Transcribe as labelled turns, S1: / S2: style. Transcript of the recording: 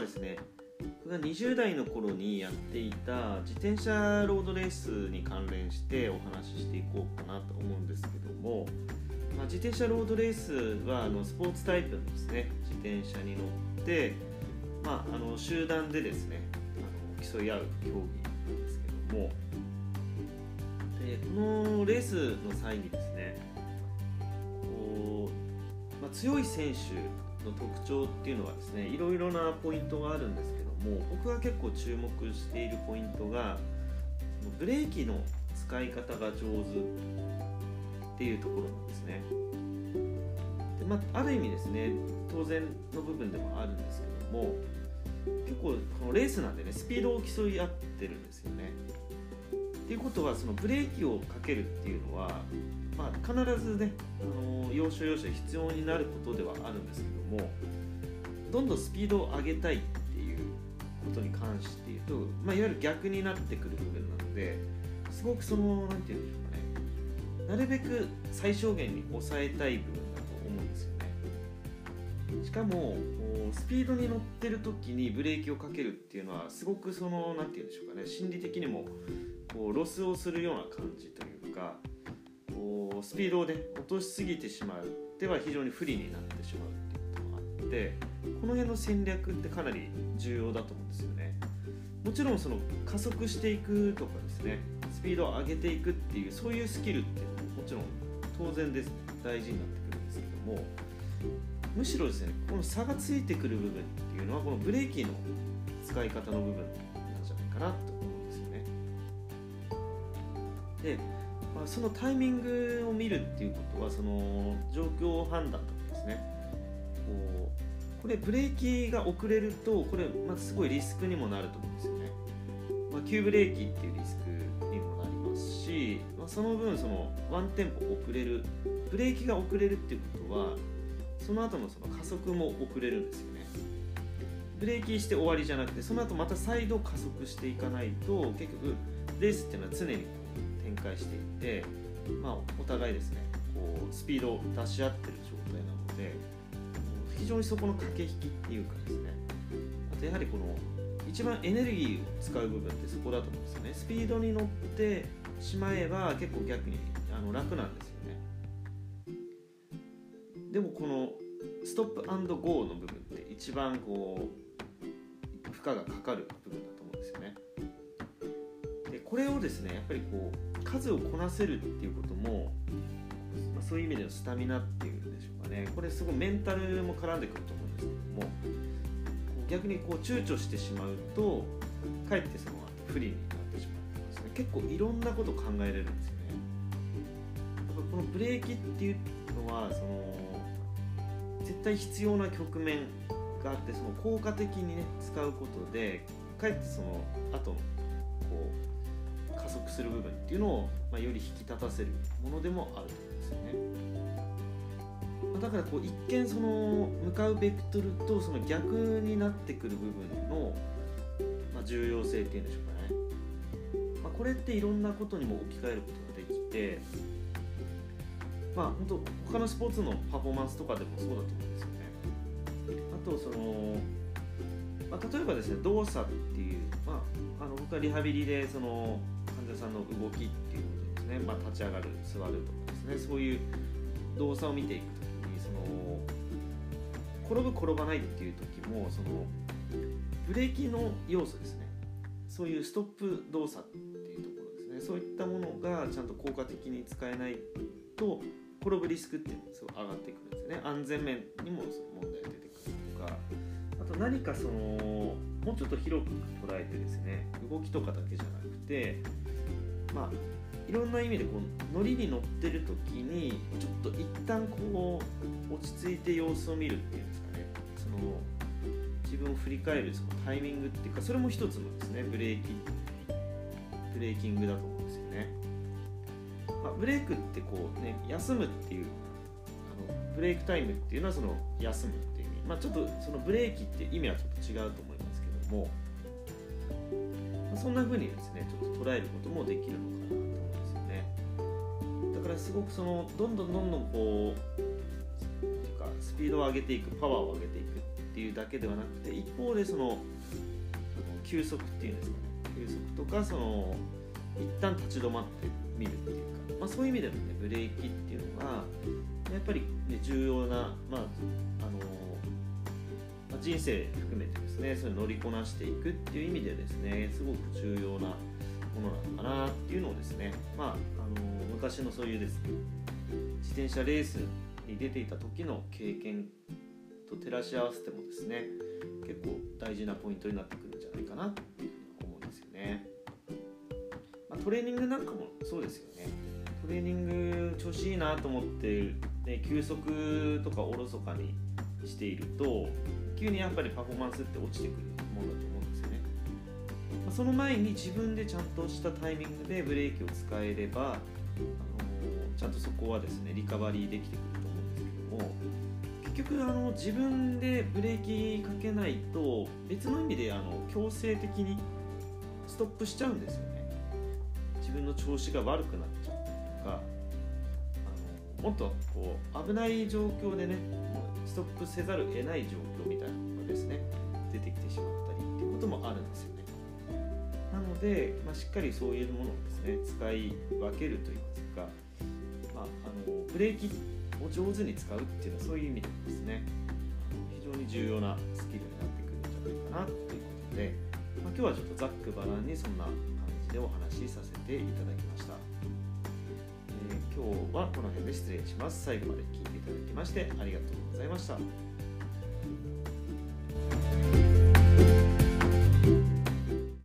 S1: ですね。僕が20代の頃にやっていた自転車ロードレースに関連してお話ししていこうかなと思うんですけども、まあ、自転車ロードレースはあのスポーツタイプのですね自転車に乗って、まあ、あの集団でですねあの競い合う競技なんですけどもでこのレースの際にですねこう、まあ、強い選手の特徴っていうのはですねいろいろなポイントがあるんですけども僕が結構注目しているポイントがブレーキの使い方が上手っていうところなんですね。で、まあ、ある意味ですね当然の部分でもあるんですけども結構このレースなんでねスピードを競い合ってるんですよね。っていうことはそのブレーキをかけるっていうのはまあ、必ずね、あの要所要所必要になることではあるんですけどもどんどんスピードを上げたいっていうことに関して言うと、まあ、いわゆる逆になってくる部分なのですごくその何て言うんでしょうかねなるべく最小限に抑えたい部分だと思うんですよね。しかもスピードに乗ってる時にブレーキをかけるっていうのはすごくその何て言うんでしょうかね心理的にもこうロスをするような感じというかスピードをね落としすぎてしまうでは非常に不利になってしまうっていうことがあってこの辺の戦略ってかなり重要だと思うんですよね。もちろんその加速していくとかですねスピードを上げていくっていうそういうスキルっていうのももちろん当然です。大事になってくるんですけどもむしろですねこの差がついてくる部分っていうのはこのブレーキの使い方の部分なんじゃないかなと思うんですよね。でま、そのタイミングを見るっていうことはその状況判断とかですね。こうこれブレーキが遅れるとこれ、まあ、すごいリスクにもなると思うんですよね、まあ、急ブレーキっていうリスクにもなりますし、まあ、その分そのワンテンポ遅れるブレーキが遅れるっていうことはその後のその加速も遅れるんですよね。ブレーキして終わりじゃなくてその後また再度加速していかないと結局レースっていうのは常に開していって、まあ、お互いですねこうスピードを出し合ってる状態なので非常にそこの駆け引きっていうかですねあとやはりこの一番エネルギーを使う部分ってそこだと思うんですよね。スピードに乗ってしまえば結構逆にあの楽なんですよね。でもこのストップゴーの部分って一番こう負荷がかかる部分だと思うんですよね。でこれをですねやっぱりこう数をこなせるっていうことも、まあ、そういう意味でのスタミナっていうんでしょうかね。これすごいメンタルも絡んでくると思うんですけども逆にこう躊躇してしまうとかえってその不利になってしまうですね結構いろんなこと考えれるんですよね。だからこのブレーキっていうのはその絶対必要な局面があってその効果的にね使うことでかえってその後のする部分っていうのを、まあ、より引き立たせるものでもあると思うんですよね。だからこう一見その向かうベクトルとその逆になってくる部分の、まあ、重要性っていうんでしょうかね、まあ、これっていろんなことにも置き換えることができてまあ本当他のスポーツのパフォーマンスとかでもそうだと思うんですよねあとその、まあ、例えばですね動作っていう、まあ、あの僕はリハビリでその者さんの動きっていうことですね、まあ、立ち上がる座るとかですねそういう動作を見ていく時にその転ぶ転ばないっていう時もそのブレーキの要素ですね。そういうストップ動作っていうところですね。そういったものがちゃんと効果的に使えないと転ぶリスクっていうのがすごい上がってくるんですね。安全面にもその問題が出てくるとか。あと何かそのもうちょっと広く捉えてですね動きとかだけじゃなくてまあいろんな意味でこうノリに乗ってる時にちょっと一旦こう落ち着いて様子を見るっていうんですかね。その自分を振り返るそのタイミングっていうかそれも一つのですねブレーキブレーキングだと思うんですよね、まあ、ブレークってこうね休むっていうあのブレイクタイムっていうのはその休むっていう意味。まあちょっとそのブレーキって意味はちょっと違うと思いますけどもそんな風にですねちょっと捉えることもできるのかなと思うんですよね。だからすごくそのどんどんどんどんこうていうかスピードを上げていくパワーを上げていくっていうだけではなくて一方でその休息っていうんですかね。休息とかその一旦立ち止まってみるっていうか、まあ、そういう意味でもねブレーキっていうのはやっぱり、ね、重要な、まああ、人生含めてですねそれ乗りこなしていくっていう意味でですねすごく重要なものなのかなっていうのをですね、まあ、あの昔のそういうですね自転車レースに出ていた時の経験と照らし合わせてもですね結構大事なポイントになってくるんじゃないかなっていうふうに思うんですよね、まあ、トレーニングなんかもそうですよね。トレーニング調子いいなと思って、ね、休息とかおろそかにしていると急にやっぱりパフォーマンスって落ちてくるものだと思うんですよね、まあ、その前に自分でちゃんとしたタイミングでブレーキを使えればあのちゃんとそこはですねリカバリーできてくると思うんですけども結局あの自分でブレーキかけないと別の意味であの強制的にストップしちゃうんですよね。自分の調子が悪くなっちゃったりとかあのもっとこう危ない状況でねストップせざるを得ない状況みたいなのがですね出てきてしまったりっていうこともあるんですよね。なので、まあ、しっかりそういうものをですね使い分けるといいますか、まあ、あのブレーキを上手に使うっていうのはそういう意味でもですね非常に重要なスキルになってくるんじゃないかなということで、まあ、今日はちょっとざっくばらんにそんな感じでお話しさせていただきました、今日はこの辺で失礼します。最後まで聞いていただきましてありがとうございました。